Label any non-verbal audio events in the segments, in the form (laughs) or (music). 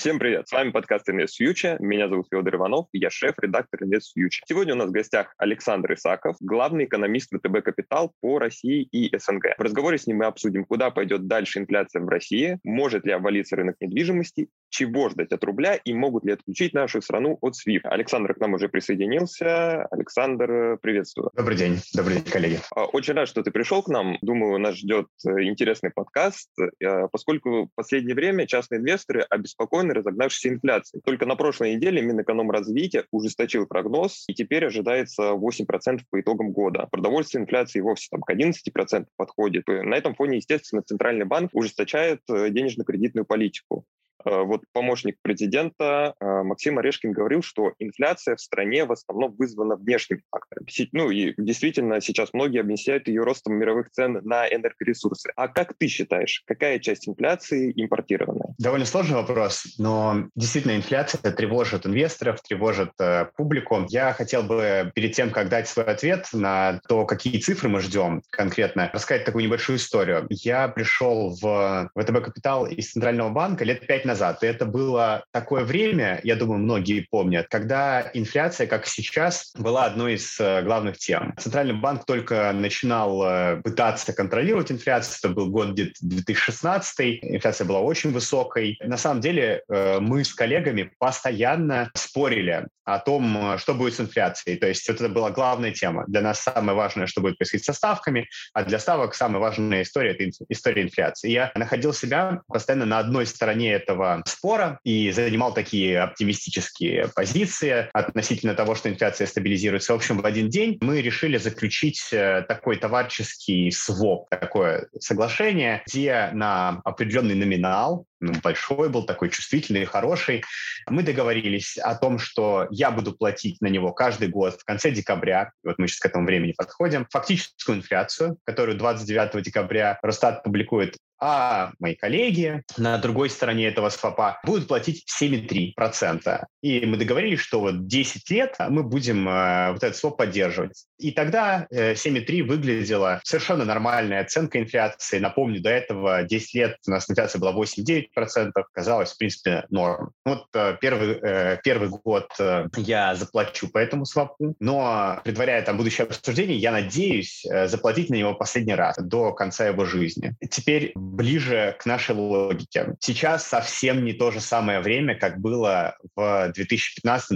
Всем привет, с вами подкаст Invest Future. Меня зовут Федор Иванов, я шеф-редактор Invest Future. Сегодня у нас в гостях Александр Исаков, главный экономист ВТБ Капитал по России и СНГ. В разговоре с ним мы обсудим, куда пойдет дальше инфляция в России, может ли обвалиться рынок недвижимости, чего ждать от рубля и могут ли отключить нашу страну от SWIFT. Александр к нам уже присоединился. Александр, приветствую. Добрый день, добрый день, коллеги. А, очень рад, что ты пришел к нам. Думаю, нас ждет э, интересный подкаст, э, поскольку в последнее время частные инвесторы обеспокоены причины разогнавшейся инфляции. Только на прошлой неделе Минэкономразвития ужесточил прогноз, и теперь ожидается 8% по итогам года. Продовольственная инфляция вовсе там к 11% подходит. На этом фоне, естественно, Центральный банк ужесточает э, денежно-кредитную политику. Э, вот помощник президента э, Максим Орешкин говорил, что инфляция в стране в основном вызвана внешними факторами. Ну и действительно сейчас многие объясняют ее ростом мировых цен на энергоресурсы. А как ты считаешь, какая часть инфляции импортированная? Довольно сложный вопрос, но действительно инфляция тревожит инвесторов, тревожит э, публику. Я хотел бы перед тем, как дать свой ответ на то, какие цифры мы ждем конкретно, рассказать такую небольшую историю. Я пришел в ВТБ Капитал из Центрального банка лет пять назад. И это было такое время, я думаю, многие помнят, когда инфляция, как сейчас, была одной из э, главных тем. Центральный банк только начинал э, пытаться контролировать инфляцию. Это был год 2016. Инфляция была очень высокой. На самом деле э, мы с коллегами постоянно спорили о том, что будет с инфляцией. То есть вот это была главная тема. Для нас самое важное, что будет происходить со ставками, а для ставок самая важная история – это история инфляции. Я находил себя постоянно на одной стороне этого этого спора и занимал такие оптимистические позиции относительно того, что инфляция стабилизируется. В общем, в один день мы решили заключить э, такой товарищеский своп, такое соглашение, где на определенный номинал ну, большой был, такой чувствительный, хороший. Мы договорились о том, что я буду платить на него каждый год в конце декабря, вот мы сейчас к этому времени подходим, фактическую инфляцию, которую 29 декабря Росстат публикует а мои коллеги на другой стороне этого свопа будут платить 7,3%. И мы договорились, что вот 10 лет мы будем э, вот этот своп поддерживать. И тогда э, 7,3 выглядела совершенно нормальная оценка инфляции. Напомню, до этого 10 лет у нас инфляция была 8,9%, казалось, в принципе, норм. Вот э, первый, э, первый год э, я заплачу по этому свопу, но предваряя там будущее обсуждение, я надеюсь э, заплатить на него последний раз до конца его жизни. Теперь ближе к нашей логике. Сейчас совсем не то же самое время, как было в 2015-2016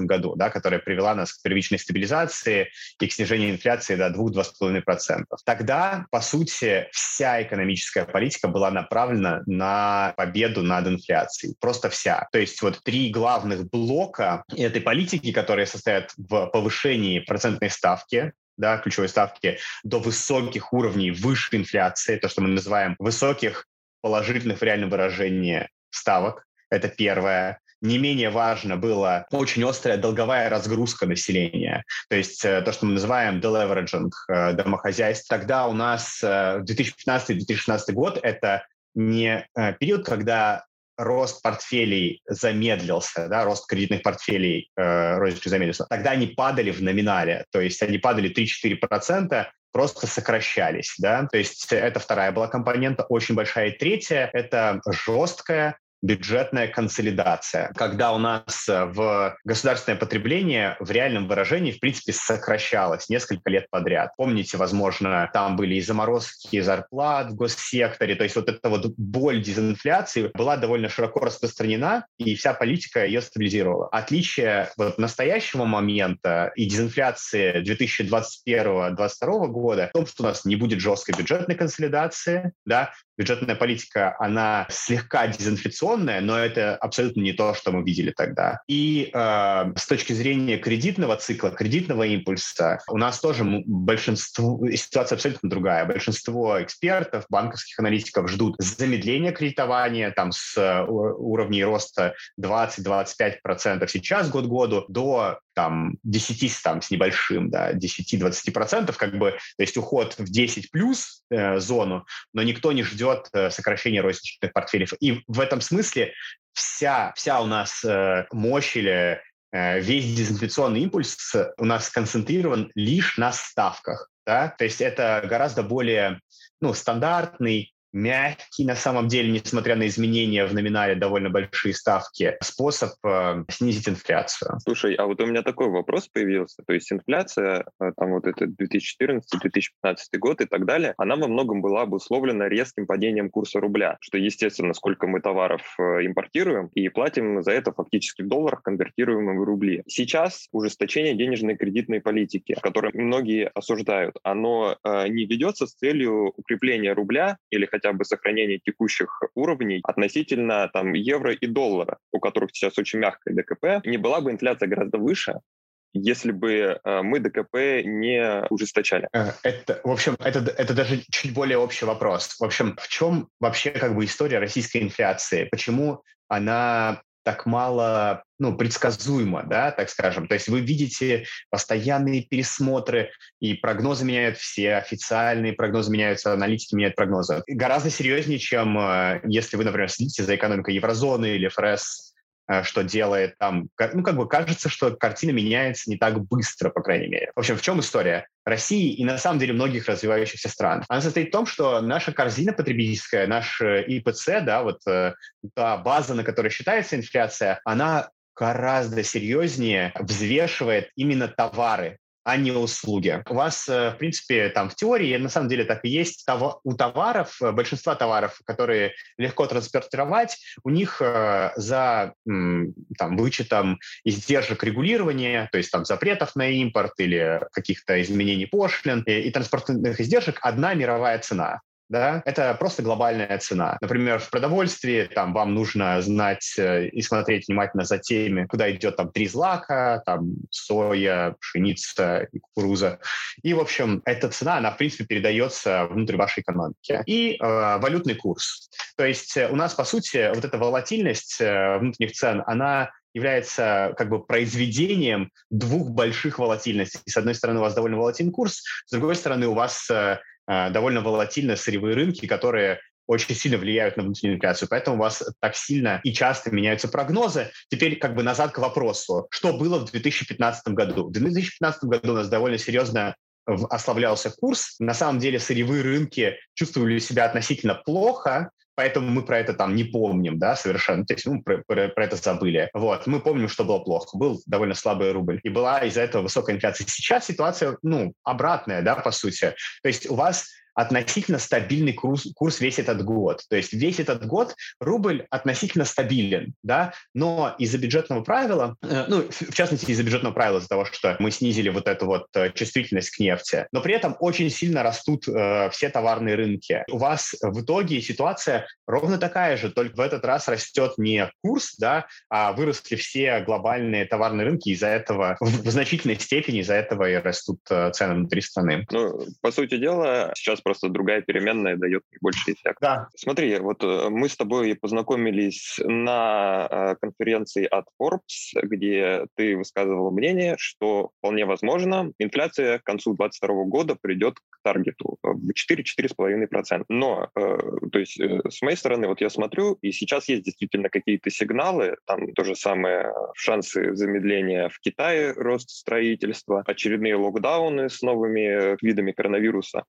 году, да, которое привела нас к первичной стабилизации и к снижению инфляции до 2-2,5%. Тогда, по сути, вся экономическая политика была направлена на победу над инфляцией. Просто вся. То есть вот три главных блока этой политики, которые состоят в повышении процентной ставки, да, ключевой ставки до высоких уровней выше инфляции, то, что мы называем высоких положительных в реальном выражении ставок. Это первое. Не менее важно было очень острая долговая разгрузка населения, то есть э, то, что мы называем deleveraging э, домохозяйств. Тогда у нас э, 2015-2016 год — это не период, когда рост портфелей замедлился, да, рост кредитных портфелей э, розничных замедлился, тогда они падали в номинале, то есть они падали 3-4%, просто сокращались, да, то есть это вторая была компонента, очень большая. И третья — это жесткая бюджетная консолидация, когда у нас э, в государственное потребление в реальном выражении, в принципе, сокращалось несколько лет подряд. Помните, возможно, там были и заморозки зарплат в госсекторе, то есть вот эта вот боль дезинфляции была довольно широко распространена, и вся политика ее стабилизировала. Отличие вот настоящего момента и дезинфляции 2021-2022 года в том, что у нас не будет жесткой бюджетной консолидации, да, бюджетная политика, она слегка дезинфляционная, но это абсолютно не то, что мы видели тогда. И э, с точки зрения кредитного цикла, кредитного импульса, у нас тоже большинство, ситуация абсолютно другая. Большинство экспертов, банковских аналитиков ждут замедления кредитования там с э, уровней роста 20-25% сейчас год году до там 10 там, с небольшим, да, 10-20%, как бы, то есть уход в 10 плюс э, зону, но никто не ждет э, сокращения розничных портфелей. И в этом смысле вся, вся у нас э, мощь или э, весь дезинфляционный импульс у нас сконцентрирован лишь на ставках. Да? То есть это гораздо более ну, стандартный мягкий на самом деле, несмотря на изменения в номинале довольно большие ставки, способ э, снизить инфляцию. Слушай, а вот у меня такой вопрос появился. То есть инфляция, э, там вот это 2014-2015 год и так далее, она во многом была обусловлена резким падением курса рубля, что, естественно, сколько мы товаров э, импортируем и платим за это фактически в долларах, конвертируемых в рубли. Сейчас ужесточение денежной кредитной политики, которое многие осуждают, оно э, не ведется с целью укрепления рубля или хотя хотя бы сохранение текущих уровней относительно там, евро и доллара, у которых сейчас очень мягкое ДКП, не была бы инфляция гораздо выше, если бы э, мы ДКП не ужесточали? Э, это, в общем, это, это даже чуть более общий вопрос. В общем, в чем вообще как бы история российской инфляции? Почему она так мало ну, предсказуемо, да, так скажем. То есть вы видите постоянные пересмотры, и прогнозы меняют все, официальные прогнозы меняются, аналитики меняют прогнозы. Гораздо серьезнее, чем э, если вы, например, следите за экономикой еврозоны или ФРС что делает там, ну, как бы кажется, что картина меняется не так быстро, по крайней мере. В общем, в чем история? России и на самом деле многих развивающихся стран. Она состоит в том, что наша корзина потребительская, наш э, ИПЦ, да, вот э, та база, на которой считается инфляция, она гораздо серьезнее взвешивает именно товары, а не услуги. У вас, э, в принципе, там в теории, на самом деле так и есть, у товаров, э, большинства товаров, которые легко транспортировать, у них э, за там, вычетом издержек регулирования, то есть там запретов на импорт или каких-то изменений пошлин и, и транспортных издержек одна мировая цена да, это просто глобальная цена. Например, в продовольствии там вам нужно знать э, и смотреть внимательно за теми, куда идет там три злака, там соя, пшеница и кукуруза. И, в общем, эта цена, она, в принципе, передается внутрь вашей экономики. И э, валютный курс. То есть э, у нас, по сути, вот эта волатильность э, внутренних цен, она является как бы произведением двух больших волатильностей. С одной стороны, у вас довольно волатильный курс, с другой стороны, у вас довольно волатильные сырьевые рынки, которые очень сильно влияют на внутреннюю инфляцию. Поэтому у вас так сильно и часто меняются прогнозы. Теперь как бы назад к вопросу. Что было в 2015 году? В 2015 году у нас довольно серьезно ослаблялся курс. На самом деле сырьевые рынки чувствовали себя относительно плохо, поэтому мы про это там не помним, да, совершенно, то есть ну, про, про, про это забыли. Вот, мы помним, что было плохо, был довольно слабый рубль, и была из-за этого высокая инфляция. Сейчас ситуация, ну, обратная, да, по сути. То есть у вас относительно стабильный курс, курс весь этот год. То есть весь этот год рубль относительно стабилен, да, но из-за бюджетного правила, э, ну, в частности, из-за бюджетного правила, из-за того, что мы снизили вот эту вот э, чувствительность к нефти, но при этом очень сильно растут э, все товарные рынки. У вас в итоге ситуация ровно такая же, только в этот раз растет не курс, да, а выросли все глобальные товарные рынки, из-за этого в, в значительной степени из-за этого и растут э, цены внутри страны. Ну, по сути дела, сейчас просто другая переменная дает больше эффект. Да. Смотри, вот э, мы с тобой познакомились на э, конференции от Forbes, где ты высказывал мнение, что вполне возможно инфляция к концу 2022 года придет к таргету в 4-4,5%. Но, э, то есть, с моей стороны, вот я смотрю, и сейчас есть действительно какие-то сигналы, там то же самое шансы замедления в Китае, рост строительства, очередные локдауны с новыми видами коронавируса.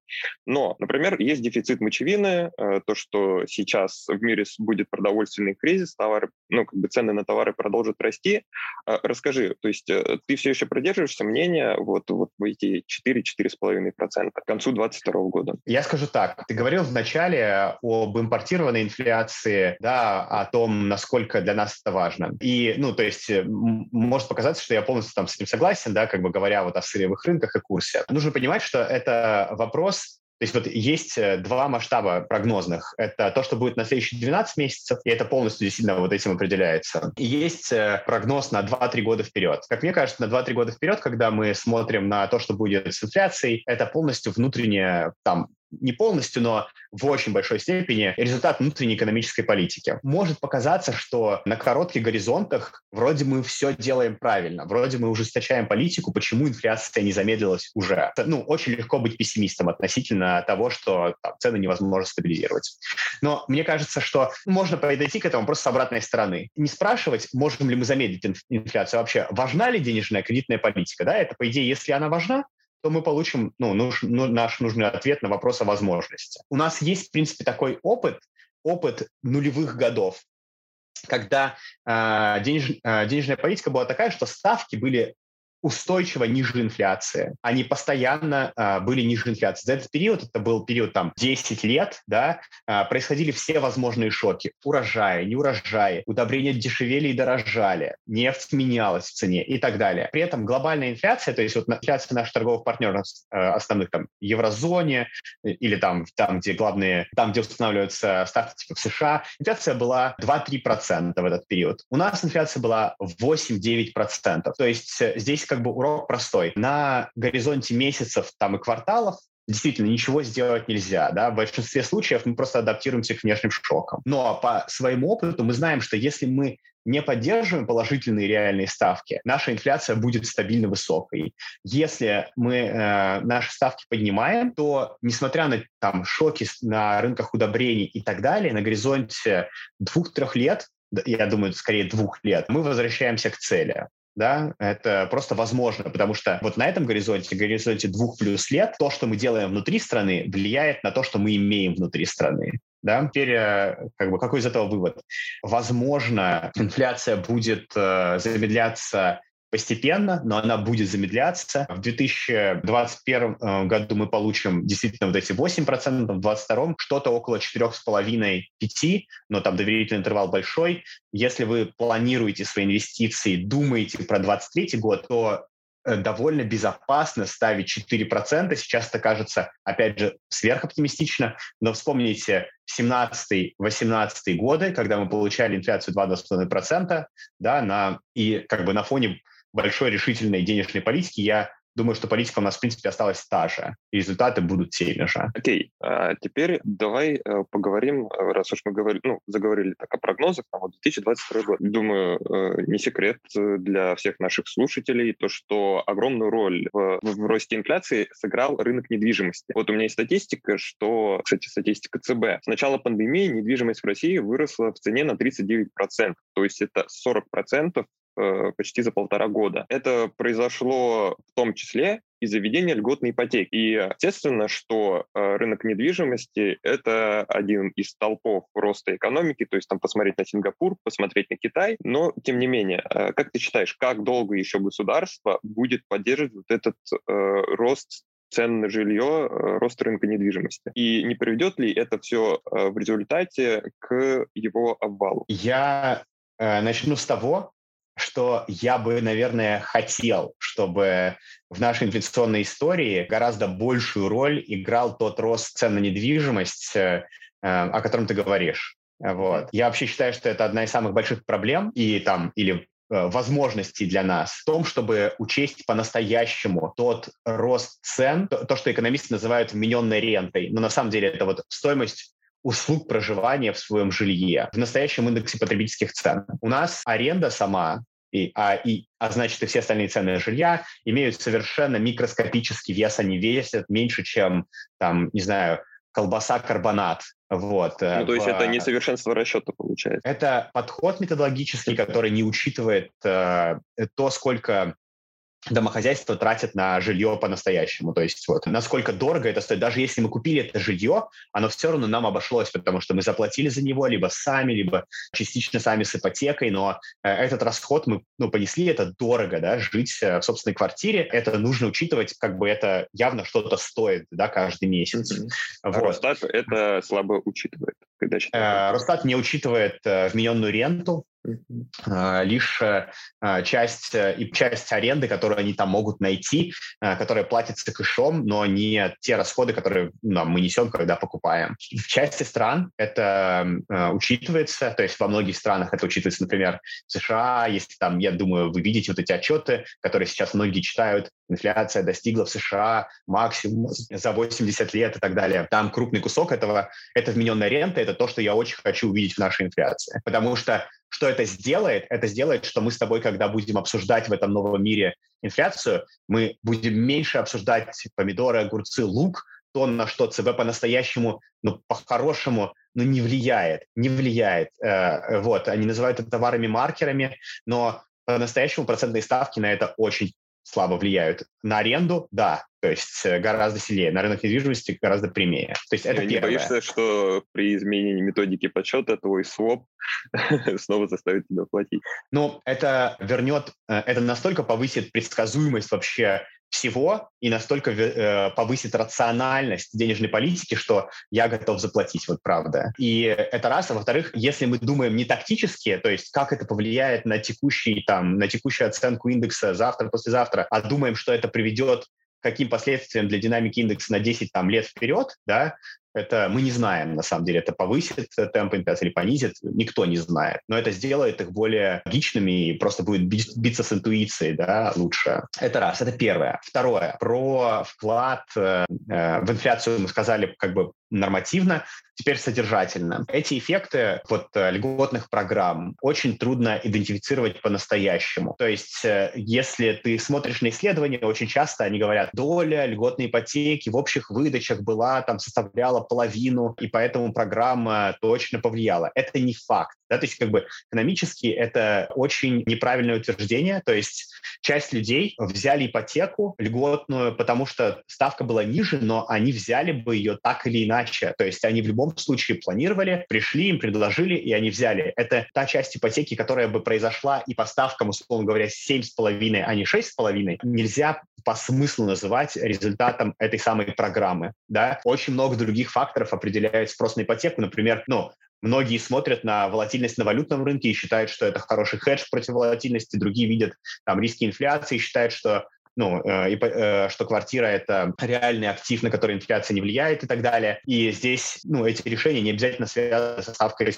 Но например, есть дефицит мочевины, э, то, что сейчас в мире будет продовольственный кризис, товары, ну, как бы цены на товары продолжат расти. Э, расскажи, то есть э, ты все еще придерживаешься мнения вот, вот в эти 4-4,5% к концу 2022 года? Я скажу так. Ты говорил вначале об импортированной инфляции, да, о том, насколько для нас это важно. И, ну, то есть может показаться, что я полностью там с этим согласен, да, как бы говоря вот о сырьевых рынках и курсе. Нужно понимать, что это вопрос то есть вот есть э, два масштаба прогнозных. Это то, что будет на следующие 12 месяцев, и это полностью действительно вот этим определяется. И есть э, прогноз на 2-3 года вперед. Как мне кажется, на 2-3 года вперед, когда мы смотрим на то, что будет с инфляцией, это полностью внутренняя там не полностью, но в очень большой степени результат внутренней экономической политики. Может показаться, что на коротких горизонтах вроде мы все делаем правильно, вроде мы ужесточаем политику, почему инфляция не замедлилась уже. Ну, очень легко быть пессимистом относительно того, что там, цены невозможно стабилизировать. Но мне кажется, что можно подойти к этому просто с обратной стороны. Не спрашивать, можем ли мы замедлить инфляцию вообще, важна ли денежная кредитная политика. Да? Это, по идее, если она важна, то мы получим ну, нуж, ну, наш нужный ответ на вопрос о возможности. У нас есть, в принципе, такой опыт, опыт нулевых годов, когда э, денеж, э, денежная политика была такая, что ставки были устойчиво ниже инфляции. Они постоянно а, были ниже инфляции. За этот период, это был период там 10 лет, да, а, происходили все возможные шоки. Урожаи, неурожаи, удобрения дешевели и дорожали, нефть менялась в цене и так далее. При этом глобальная инфляция, то есть вот инфляция наших торговых партнеров а, основных там еврозоне или там, там, где главные, там, где устанавливаются ставки типа в США, инфляция была 2-3% в этот период. У нас инфляция была 8-9%. То есть э, здесь как бы урок простой. На горизонте месяцев там и кварталов действительно ничего сделать нельзя. Да? В большинстве случаев мы просто адаптируемся к внешним шокам. Но по своему опыту мы знаем, что если мы не поддерживаем положительные реальные ставки, наша инфляция будет стабильно высокой. Если мы э, наши ставки поднимаем, то, несмотря на там, шоки на рынках удобрений и так далее, на горизонте двух-трех лет я думаю, скорее двух лет, мы возвращаемся к цели да, это просто возможно, потому что вот на этом горизонте, горизонте двух плюс лет, то, что мы делаем внутри страны, влияет на то, что мы имеем внутри страны. Да? Теперь э, как бы, какой из этого вывод? Возможно, инфляция будет э, замедляться постепенно, но она будет замедляться. В 2021 э, году мы получим действительно вот эти 8%, в 2022 что-то около 4,5-5%, но там доверительный интервал большой. Если вы планируете свои инвестиции, думаете про 2023 год, то э, довольно безопасно ставить 4%. Сейчас это кажется, опять же, сверхоптимистично, но вспомните 17-18 годы, когда мы получали инфляцию 2,5%, да, на, и как бы на фоне большой решительной денежной политики, я думаю, что политика у нас, в принципе, осталась та же, и результаты будут теми же. Окей, okay. а теперь давай э, поговорим, э, раз уж мы говорили, ну, заговорили так о прогнозах, там, вот 2022 год. Думаю, э, не секрет для всех наших слушателей то, что огромную роль в, в росте инфляции сыграл рынок недвижимости. Вот у меня есть статистика, что, кстати, статистика ЦБ. С начала пандемии недвижимость в России выросла в цене на 39%, то есть это 40% Э, почти за полтора года. Это произошло в том числе из-за введения льготной ипотеки. И естественно, что э, рынок недвижимости — это один из столпов роста экономики, то есть там посмотреть на Сингапур, посмотреть на Китай. Но, тем не менее, э, как ты считаешь, как долго еще государство будет поддерживать вот этот э, рост цен на жилье, рост рынка недвижимости. И не приведет ли это все в результате к его обвалу? Я э, начну с того, что я бы, наверное, хотел, чтобы в нашей инфляционной истории гораздо большую роль играл тот рост цен на недвижимость, э, о котором ты говоришь. Вот. Я вообще считаю, что это одна из самых больших проблем и там или э, возможностей для нас в том, чтобы учесть по-настоящему тот рост цен, то, то, что экономисты называют вмененной рентой. Но на самом деле это вот стоимость услуг проживания в своем жилье в настоящем индексе потребительских цен. У нас аренда сама и, а, и, а значит и все остальные цены жилья имеют совершенно микроскопический вес, они весят меньше, чем, там, не знаю, колбаса карбонат. Вот. Э, ну, то есть в... это несовершенство расчета получается? Это подход методологический, который не учитывает э, то, сколько домохозяйства тратят на жилье по-настоящему. То есть вот насколько дорого это стоит. Даже если мы купили это жилье, оно все равно нам обошлось, потому что мы заплатили за него либо сами, либо частично сами с ипотекой, но э, этот расход мы ну, понесли, это дорого, да, жить э, в собственной квартире, это нужно учитывать, как бы это явно что-то стоит, да, каждый месяц. Mm-hmm. Вот. А Росстат это слабо учитывает. Когда э, Росстат не учитывает э, вмененную ренту, лишь э, а, часть э, и часть аренды, которую они там могут найти, э, которая платится кэшом, но не те расходы, которые ну, мы несем, когда покупаем. В части стран это учитывается, то есть во многих странах это учитывается, например, в США, если там, я думаю, вы видите вот эти отчеты, которые сейчас многие читают, инфляция достигла в США максимум за 80 лет и так далее. Там крупный кусок этого, это вмененная рента, это то, что я очень хочу увидеть в нашей инфляции. Потому что что это сделает? Это сделает, что мы с тобой, когда будем обсуждать в этом новом мире инфляцию, мы будем меньше обсуждать помидоры, огурцы, лук, то, на что ЦБ по-настоящему, ну, по-хорошему, ну, не влияет, не влияет. Э, вот, они называют это товарами-маркерами, но по-настоящему процентные ставки на это очень слабо влияют. На аренду, да, то есть э, гораздо сильнее. На рынок недвижимости гораздо прямее. То есть это Не первое. боишься, что при изменении методики подсчета твой своп (laughs) снова заставит тебя платить? Ну, это вернет, э, это настолько повысит предсказуемость вообще всего и настолько э, повысит рациональность денежной политики, что я готов заплатить, вот правда. И это раз. А во-вторых, если мы думаем не тактически, то есть как это повлияет на текущий, там, на текущую оценку индекса завтра, послезавтра, а думаем, что это приведет каким последствиям для динамики индекса на 10 там, лет вперед, да, это мы не знаем, на самом деле, это повысит темп инфляции или понизит, никто не знает. Но это сделает их более логичными и просто будет биться с интуицией да, лучше. Это раз, это первое. Второе, про вклад э, э в инфляцию мы сказали как бы нормативно, теперь содержательно. Эти эффекты вот э, льготных программ очень трудно идентифицировать по-настоящему. То есть э, если ты смотришь на исследования, очень часто они говорят, доля льготной ипотеки в общих выдачах была, там, составляла половину, и поэтому программа точно повлияла. Это не факт. Да? То есть как бы экономически это очень неправильное утверждение. То есть часть людей взяли ипотеку льготную, потому что ставка была ниже, но они взяли бы ее так или иначе. То есть они в любом случае планировали, пришли, им предложили, и они взяли. Это та часть ипотеки, которая бы произошла и по ставкам, условно говоря, 7,5, а не 6,5. Нельзя по смыслу называть результатом этой самой программы. Да? Очень много других факторов определяют спрос на ипотеку. Например, ну, Многие смотрят на волатильность на валютном рынке и считают, что это хороший хедж против волатильности. Другие видят там риски инфляции и считают, что ну, э, э, что квартира — это реальный актив, на который инфляция не влияет и так далее. И здесь ну, эти решения не обязательно связаны со ставкой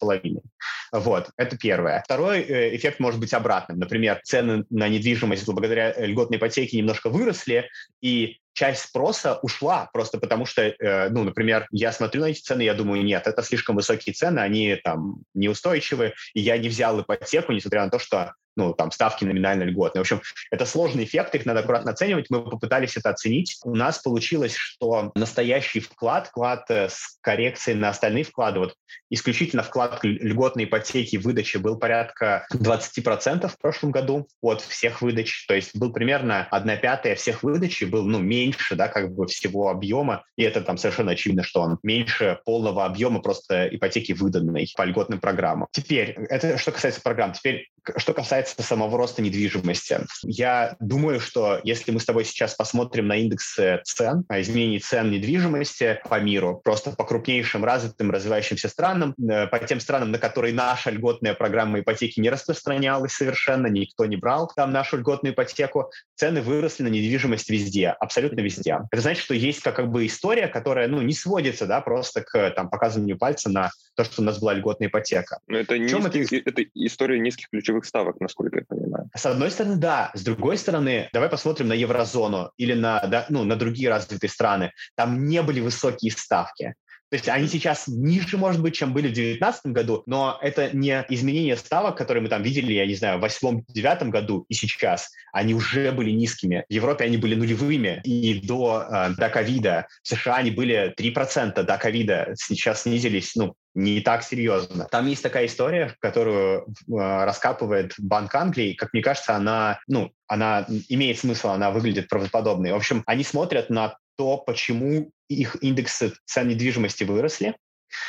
половиной. Вот, это первое. Второй э, эффект может быть обратным. Например, цены на недвижимость благодаря льготной ипотеке немножко выросли, и часть спроса ушла просто потому что, э, ну, например, я смотрю на эти цены, я думаю, нет, это слишком высокие цены, они там неустойчивы, и я не взял ипотеку, несмотря на то, что ну, там, ставки номинально льготные. В общем, это сложный эффект, их надо аккуратно оценивать. Мы попытались это оценить. У нас получилось, что настоящий вклад, вклад э, с коррекцией на остальные вклады, вот исключительно вклад льготной ипотеки выдачи был порядка 20% в прошлом году от всех выдач. То есть был примерно 1 пятая всех выдач, был, ну, меньше, да, как бы всего объема. И это там совершенно очевидно, что он меньше полного объема просто ипотеки выданной по льготным программам. Теперь, это что касается программ. Теперь, что касается самого роста недвижимости. Я думаю, что если мы с тобой сейчас посмотрим на индексы цен, изменений цен недвижимости по миру, просто по крупнейшим развитым развивающимся странам, э, по тем странам, на которые наша льготная программа ипотеки не распространялась совершенно, никто не брал там нашу льготную ипотеку, цены выросли на недвижимость везде, абсолютно везде. Это значит, что есть как, как бы история, которая ну, не сводится да, просто к там, показыванию пальца на то, что у нас была льготная ипотека. Но это, низкий, это? это история низких ключевых ставок, насколько я понимаю. С одной стороны, да. С другой стороны, давай посмотрим на еврозону или на, да, ну, на другие развитые страны. Там не были высокие ставки. То есть они сейчас ниже, может быть, чем были в 2019 году, но это не изменение ставок, которые мы там видели, я не знаю, в 2008-2009 году и сейчас. Они уже были низкими. В Европе они были нулевыми и до, э, до. В США они были 3% до ковида. Сейчас снизились, ну, не так серьезно. Там есть такая история, которую э, раскапывает Банк Англии. Как мне кажется, она, ну, она имеет смысл, она выглядит правдоподобной. В общем, они смотрят на то, почему их индексы цен недвижимости выросли,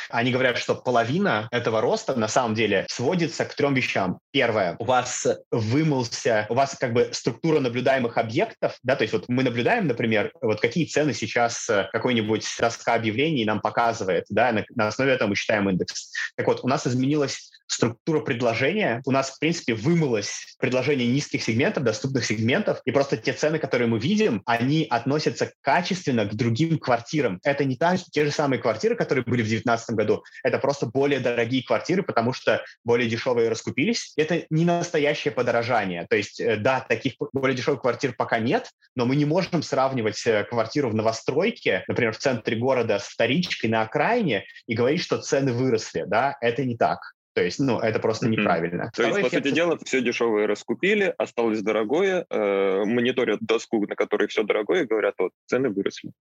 они говорят, что половина этого роста на самом деле сводится к трем вещам. Первое, у вас вымылся, у вас как бы структура наблюдаемых объектов, да, то есть вот мы наблюдаем, например, вот какие цены сейчас э, какой-нибудь доска объявлений нам показывает, да, на, на основе этого мы считаем индекс. Так вот, у нас изменилась структура предложения. У нас, в принципе, вымылось предложение низких сегментов, доступных сегментов, и просто те цены, которые мы видим, они относятся качественно к другим квартирам. Это не та, те же самые квартиры, которые были в 2019 году, это просто более дорогие квартиры, потому что более дешевые раскупились. Это не настоящее подорожание. То есть, э, да, таких более дешевых квартир пока нет, но мы не можем сравнивать э, квартиру в новостройке, например, в центре города с вторичкой на окраине и говорить, что цены выросли. Да, это не так. То есть, ну, это просто неправильно. То есть, по сути дела, все дешевое раскупили, осталось дорогое, э, мониторят доску, на которой все дорогое, и говорят, вот, цены выросли.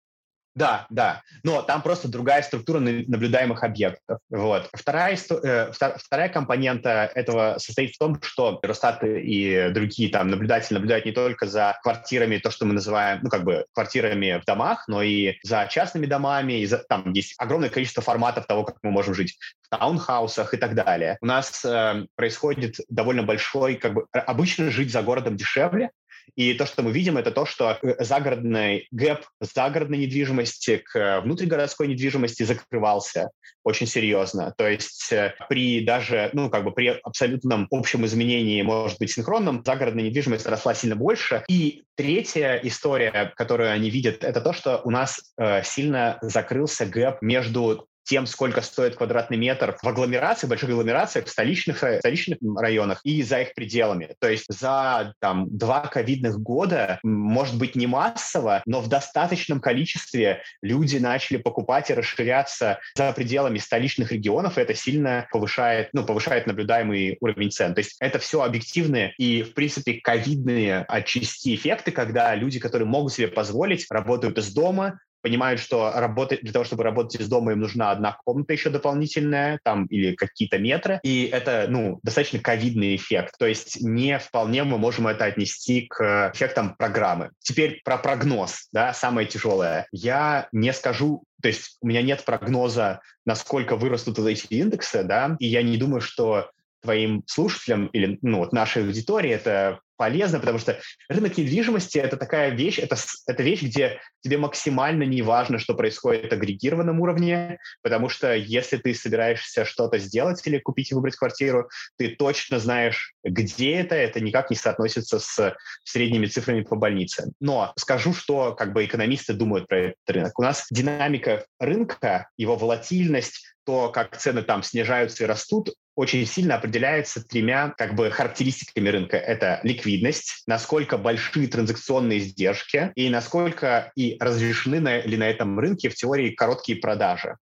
Да, да. Но там просто другая структура наблюдаемых объектов. Вот. Вторая, э, вторая компонента этого состоит в том, что Росстат и другие там наблюдатели наблюдают не только за квартирами, то, что мы называем, ну, как бы квартирами в домах, но и за частными домами, и за, там есть огромное количество форматов того, как мы можем жить в таунхаусах и так далее. У нас э, происходит довольно большой, как бы, обычно жить за городом дешевле, и то, что мы видим, это то, что э, загородный гэп загородной недвижимости к э, внутригородской недвижимости закрывался очень серьезно. То есть э, при даже, ну, как бы при абсолютном общем изменении, может быть, синхронном, загородная недвижимость росла сильно больше. И третья история, которую они видят, это то, что у нас э, сильно закрылся гэп между тем, сколько стоит квадратный метр в агломерации, больших агломерациях, в столичных, в столичных районах и за их пределами. То есть за там, два ковидных года, может быть, не массово, но в достаточном количестве люди начали покупать и расширяться за пределами столичных регионов, и это сильно повышает, ну, повышает наблюдаемый уровень цен. То есть это все объективные и, в принципе, ковидные отчасти эффекты, когда люди, которые могут себе позволить, работают из дома, понимают, что работать, для того, чтобы работать из дома, им нужна одна комната еще дополнительная, там, или какие-то метры. И это, ну, достаточно ковидный эффект. То есть не вполне мы можем это отнести к эффектам программы. Теперь про прогноз, да, самое тяжелое. Я не скажу то есть у меня нет прогноза, насколько вырастут эти индексы, да, и я не думаю, что твоим слушателям или ну, вот нашей аудитории это полезно, потому что рынок недвижимости – это такая вещь, это, это вещь, где тебе максимально не важно, что происходит на агрегированном уровне, потому что если ты собираешься что-то сделать или купить и выбрать квартиру, ты точно знаешь, где это, это никак не соотносится с средними цифрами по больнице. Но скажу, что как бы экономисты думают про этот рынок. У нас динамика рынка, его волатильность, то, как цены там снижаются и растут, очень сильно определяется тремя как бы характеристиками рынка. Это ликвидность, насколько большие транзакционные издержки и насколько и разрешены на, ли на этом рынке в теории короткие продажи.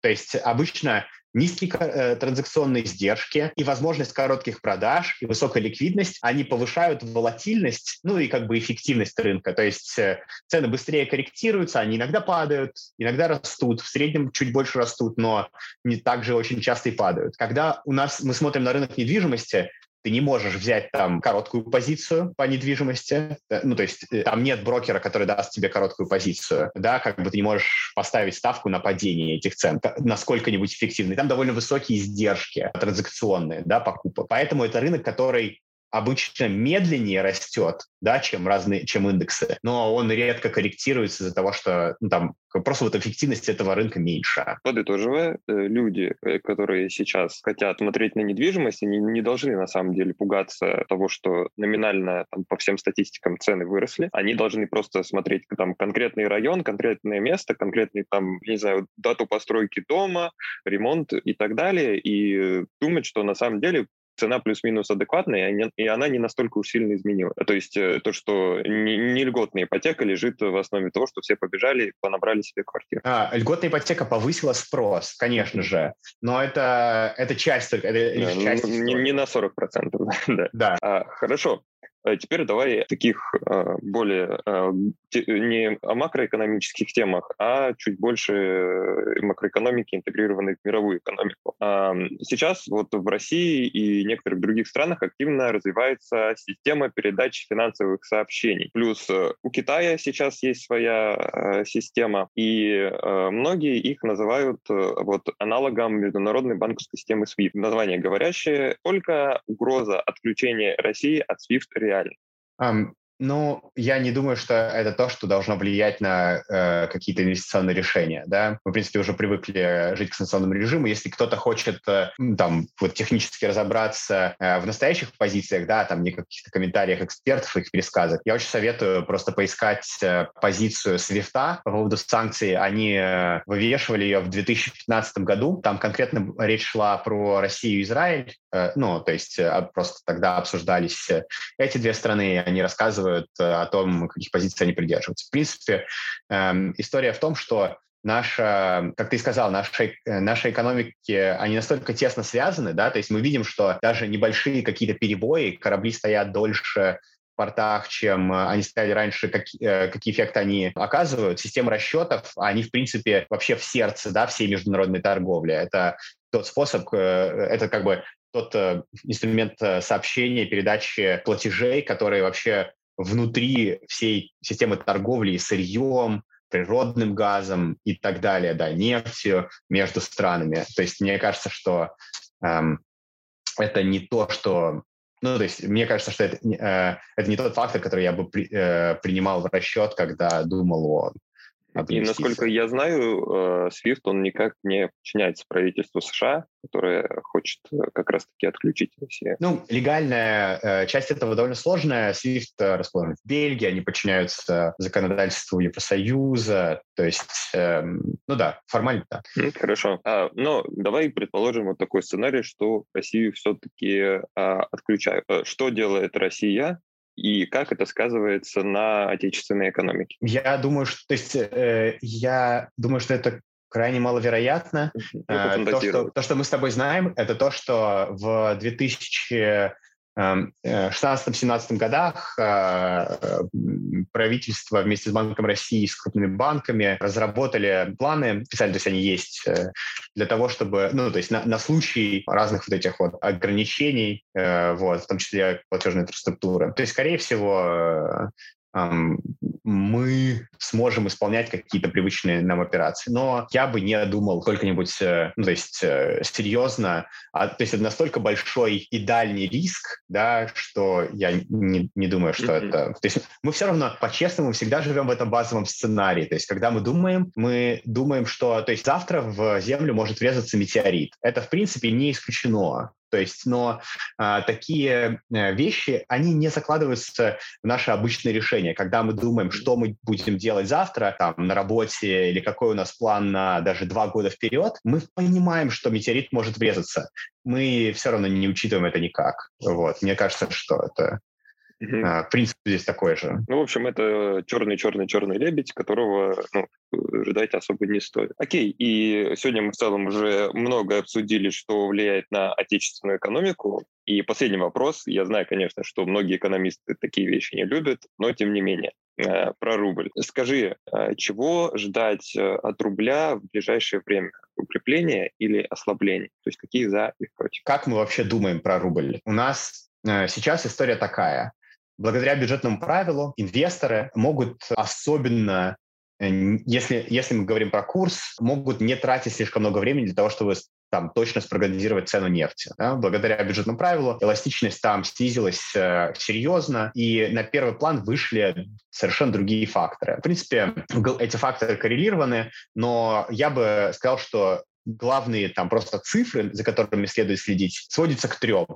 То есть обычно низкие э, транзакционные издержки и возможность коротких продаж и высокая ликвидность, они повышают волатильность, ну и как бы эффективность рынка. То есть э, цены быстрее корректируются, они иногда падают, иногда растут, в среднем чуть больше растут, но не так же очень часто и падают. Когда у нас мы смотрим на рынок недвижимости, ты не можешь взять там короткую позицию по недвижимости, ну, то есть э, там нет брокера, который даст тебе короткую позицию, да, как бы ты не можешь поставить ставку на падение этих цен на сколько-нибудь эффективный. Там довольно высокие издержки транзакционные, да, покупок. Поэтому это рынок, который обычно медленнее растет, да, чем разные, чем индексы, но он редко корректируется из-за того, что ну, там просто вот эффективность этого рынка меньше. Подытоживая, э, люди, э, которые сейчас хотят смотреть на недвижимость, они не должны на самом деле пугаться того, что номинально там, по всем статистикам цены выросли. Они должны просто смотреть там конкретный район, конкретное место, конкретный там, не знаю, дату постройки дома, ремонт и так далее, и думать, что на самом деле цена плюс-минус адекватная, и она не настолько уж сильно изменила. То есть э, то, что не, не льготная ипотека лежит в основе того, что все побежали и понабрали себе квартиру. А, льготная ипотека повысила спрос, конечно же, но это, это часть только, это лишь часть. Не, не на 40%, (laughs) да. да. А, хорошо. А теперь давай таких а, более а, не о макроэкономических темах, а чуть больше э, макроэкономики, интегрированной в мировую экономику. Сейчас вот в России и некоторых других странах активно развивается система передачи финансовых сообщений. Плюс э, у Китая сейчас есть своя система, и многие их называют э, вот аналогом международной банковской системы SWIFT. Название говорящее, только угроза отключения России от SWIFT реально реально. Um, ну, я не думаю, что это то, что должно влиять на э, какие-то инвестиционные решения. Да? Мы, в принципе, уже привыкли жить к санкционному режиму. Если кто-то хочет э, там вот технически разобраться э, в настоящих позициях, да, там не каких-то комментариях экспертов, их пересказах, я очень советую просто поискать э, позицию Свифта по поводу санкций. Они э, вывешивали ее в 2015 году. Там конкретно речь шла про Россию и Израиль. Э, ну, то есть э, просто тогда обсуждались э, эти две страны, они рассказывали рассказывают э, о том, каких позиций они придерживаются. В принципе, эм, история в том, что наша, как ты сказал, наши, э, наши экономики, они настолько тесно связаны, да, то есть мы видим, что даже небольшие какие-то перебои, корабли стоят дольше портах, чем они ставили раньше, как, какие эффекты они оказывают. Система расчетов, они, в принципе, вообще в сердце да, всей международной торговли. Это тот способ, это как бы тот инструмент сообщения, передачи платежей, который вообще внутри всей системы торговли сырьем, природным газом и так далее, да, нефтью между странами. То есть мне кажется, что эм, это не то, что... Ну, то есть мне кажется, что это, э, это не тот фактор, который я бы при, э, принимал в расчет, когда думал о и насколько я знаю, э, SWIFT, он никак не подчиняется правительству США, которое хочет э, как раз-таки отключить Россию. Ну, легальная э, часть этого довольно сложная. SWIFT расположен в Бельгии, они подчиняются законодательству Евросоюза. То есть, эм, ну да, формально да. Хорошо. А, но давай предположим вот такой сценарий, что Россию все-таки а, отключают. Что делает Россия и как это сказывается на отечественной экономике? Я думаю, что, то есть, э, я думаю, что это крайне маловероятно. Э, то, что, то, что мы с тобой знаем, это то, что в 2000 16-17 эм, годах э, правительство вместе с Банком России и с крупными банками разработали планы, специально, то есть они есть, э, для того, чтобы, ну, то есть на, на случай разных вот этих вот ограничений, э, вот, в том числе платежной инфраструктуры. То есть, скорее всего, мы сможем исполнять какие-то привычные нам операции. Но я бы не думал сколько-нибудь, э, ну, то есть э, серьезно, а, то есть это настолько большой и дальний риск, да, что я не, не думаю, что mm-hmm. это... То есть мы все равно по-честному всегда живем в этом базовом сценарии. То есть когда мы думаем, мы думаем, что то есть завтра в Землю может врезаться метеорит. Это, в принципе, не исключено. То есть, но а, такие э, вещи, они не закладываются в наше обычное решение. Когда мы думаем, что мы будем делать завтра, там, на работе, или какой у нас план на даже два года вперед, мы понимаем, что метеорит может врезаться. Мы все равно не учитываем это никак. Вот. Мне кажется, что это Uh-huh. принцип здесь такой же. Ну, в общем, это черный-черный-черный лебедь, которого ну, ждать особо не стоит. Окей, и сегодня мы в целом уже много обсудили, что влияет на отечественную экономику. И последний вопрос. Я знаю, конечно, что многие экономисты такие вещи не любят, но тем не менее э, про рубль. Скажи, э, чего ждать э, от рубля в ближайшее время? Укрепления или ослабления? То есть какие за и против? Как мы вообще думаем про рубль? У нас сейчас история такая. Благодаря бюджетному правилу инвесторы могут особенно, э, если, если мы говорим про курс, могут не тратить слишком много времени для того, чтобы там точно спрогнозировать цену нефти. Да? Благодаря бюджетному правилу эластичность там снизилась э, серьезно, и на первый план вышли совершенно другие факторы. В принципе, эти факторы коррелированы, но я бы сказал, что главные там просто цифры, за которыми следует следить, сводятся к трем.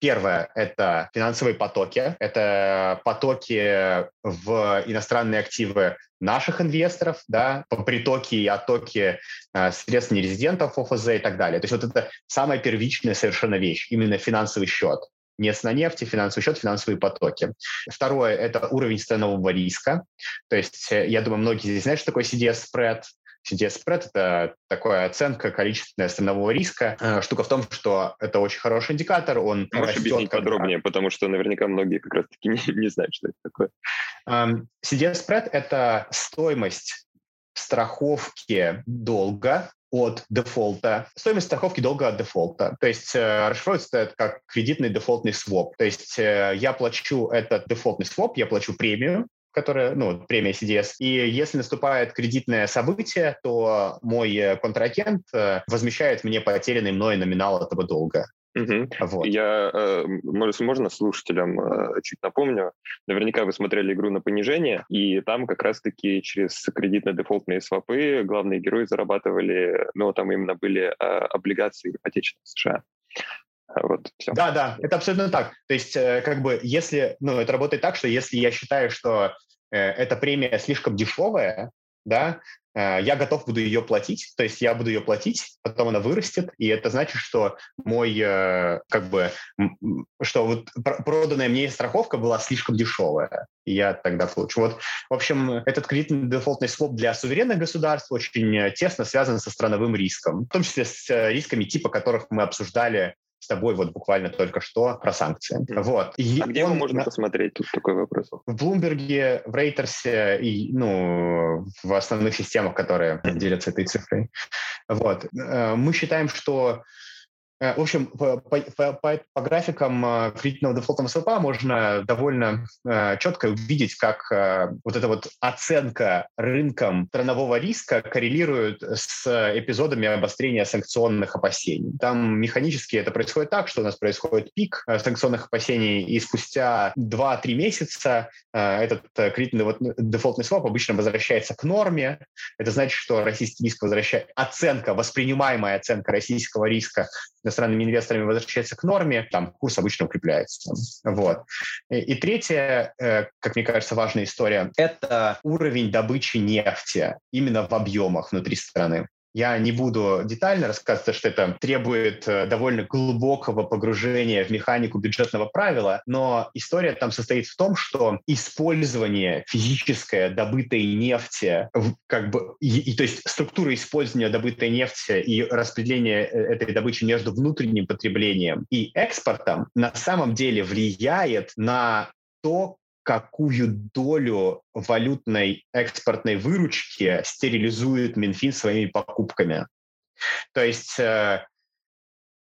Первое – это финансовые потоки. Это потоки в иностранные активы наших инвесторов, да, по притоке и оттоке э, средств нерезидентов ОФЗ и так далее. То есть вот это самая первичная совершенно вещь, именно финансовый счет не на нефти, финансовый счет, финансовые потоки. Второе – это уровень ценового риска. То есть, э, я думаю, многие здесь знают, что такое CDS-спред. CDS-спред – это такая оценка количественная странового риска. Э, штука в том, что это очень хороший индикатор, он Можешь растет, объяснить когда... подробнее, потому что наверняка многие как раз-таки (laughs) не, не знают, что это такое. CDS-спред – это стоимость страховки долга от дефолта, стоимость страховки долга от дефолта. То есть э, расшифровывается это как кредитный дефолтный своп. То есть э, я плачу этот дефолтный своп, я плачу премию, которая, ну, премия CDS. И если наступает кредитное событие, то мой э, контрагент э, возмещает мне потерянный мной номинал этого долга. Угу. Вот. Я, э, может, можно слушателям чуть напомню. Наверняка вы смотрели игру на понижение, и там как раз-таки через кредитно-дефолтные свопы главные герои зарабатывали, ну, там именно были облигации отечественных США. Вот, все. Да, да, это абсолютно так. То есть, э, как бы, если, ну, это работает так, что если я считаю, что э, эта премия слишком дешевая, да, э, я готов буду ее платить, то есть я буду ее платить, потом она вырастет, и это значит, что мой, э, как бы, что вот проданная мне страховка была слишком дешевая, и я тогда получу. Вот, в общем, этот кредитный дефолтный своп для суверенных государств очень тесно связан со страновым риском, в том числе с рисками типа, которых мы обсуждали с тобой вот буквально только что про санкции. Вот. И а где его можно на... посмотреть? Тут такой вопрос. В Bloomberg, в Рейтерсе и ну, в основных системах, которые делятся этой цифрой. Вот. Э, мы считаем, что в общем, по, по, по, по графикам э, кредитного дефолтного СВП можно довольно э, четко увидеть, как вот эта вот оценка рынком странового риска коррелирует с эпизодами обострения санкционных опасений. Там механически это происходит так, что у нас происходит пик санкционных опасений, и спустя 2-3 месяца этот кредитный дефолтный своп обычно возвращается к норме. Это значит, что российский риск возвращает оценка, воспринимаемая оценка российского риска иностранными инвесторами возвращается к норме, там курс обычно укрепляется. Вот. И, и третья, э, как мне кажется, важная история, это уровень добычи нефти именно в объемах внутри страны. Я не буду детально рассказывать, что это требует э, довольно глубокого погружения в механику бюджетного правила, но история там состоит в том, что использование физическое добытой нефти, как бы, и, и то есть структура использования добытой нефти и распределение э, этой добычи между внутренним потреблением и экспортом на самом деле влияет на то, какую долю валютной экспортной выручки стерилизует Минфин своими покупками. То есть, э,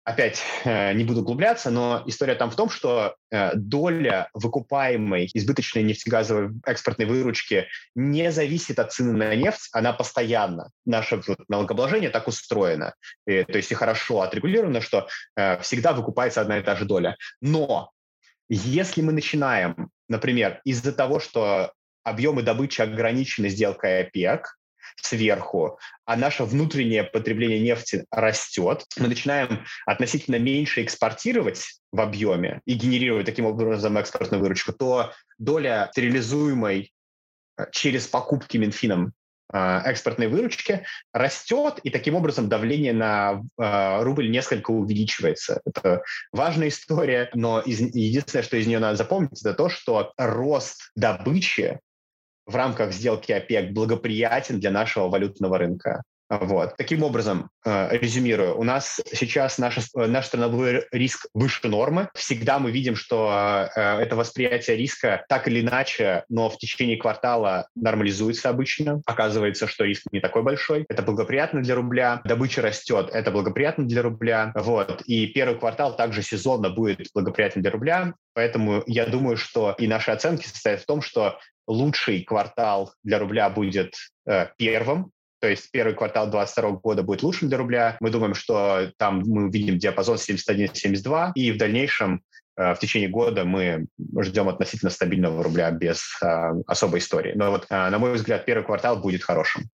опять э, не буду углубляться, но история там в том, что э, доля выкупаемой избыточной нефтегазовой экспортной выручки не зависит от цены на нефть, она постоянно. Наше налогообложение так устроено. И, то есть и хорошо отрегулировано, что всегда выкупается одна и та же доля. Но если мы начинаем, например, из-за того, что объемы добычи ограничены сделкой ОПЕК, сверху, а наше внутреннее потребление нефти растет, мы начинаем относительно меньше экспортировать в объеме и генерировать таким образом экспортную выручку, то доля стерилизуемой э, через покупки Минфином экспортной выручки растет, и таким образом давление на э, рубль несколько увеличивается. Это важная история, но единственное, что из нее надо запомнить, это то, что рост добычи в рамках сделки ОПЕК благоприятен для нашего валютного рынка. Вот. Таким образом, э, резюмирую, у нас сейчас наш, э, наш страновой риск выше нормы. Всегда мы видим, что э, это восприятие риска так или иначе, но в течение квартала нормализуется обычно. Оказывается, что риск не такой большой. Это благоприятно для рубля. Добыча растет, это благоприятно для рубля. Вот. И первый квартал также сезонно будет благоприятен для рубля. Поэтому я думаю, что и наши оценки состоят в том, что лучший квартал для рубля будет э, первым, то есть первый квартал 2022 года будет лучшим для рубля. Мы думаем, что там мы видим диапазон 71-72, и в дальнейшем э, в течение года мы ждем относительно стабильного рубля без э, особой истории. Но вот, э, на мой взгляд, первый квартал будет хорошим.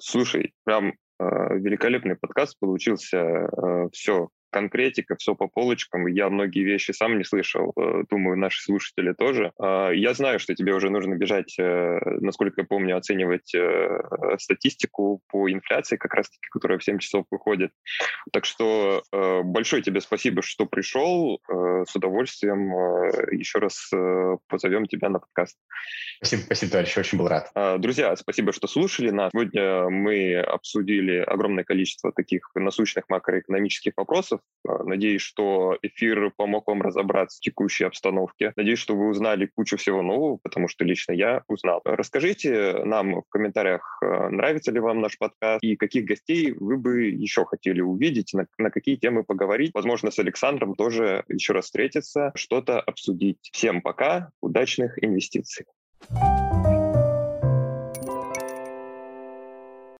Слушай, прям великолепный подкаст получился. Все конкретика, все по полочкам. Я многие вещи сам не слышал, э, думаю, наши слушатели тоже. А, я знаю, что тебе уже нужно бежать, э, насколько я помню, оценивать э, статистику по инфляции, как раз-таки, которая в 7 часов выходит. Так что большое тебе спасибо, что пришел. С удовольствием еще раз позовем тебя на подкаст. Спасибо, спасибо, товарищ, очень был рад. А, друзья, спасибо, что слушали нас. Сегодня мы обсудили огромное количество таких насущных макроэкономических вопросов, надеюсь, что эфир помог вам разобраться в текущей обстановке. Надеюсь, что вы узнали кучу всего нового, потому что лично я узнал. Расскажите нам в комментариях, а, нравится ли вам наш подкаст и каких гостей вы бы еще хотели увидеть, на, на какие темы поговорить. Возможно, с Александром тоже еще раз встретиться, что-то обсудить. Всем пока, удачных инвестиций.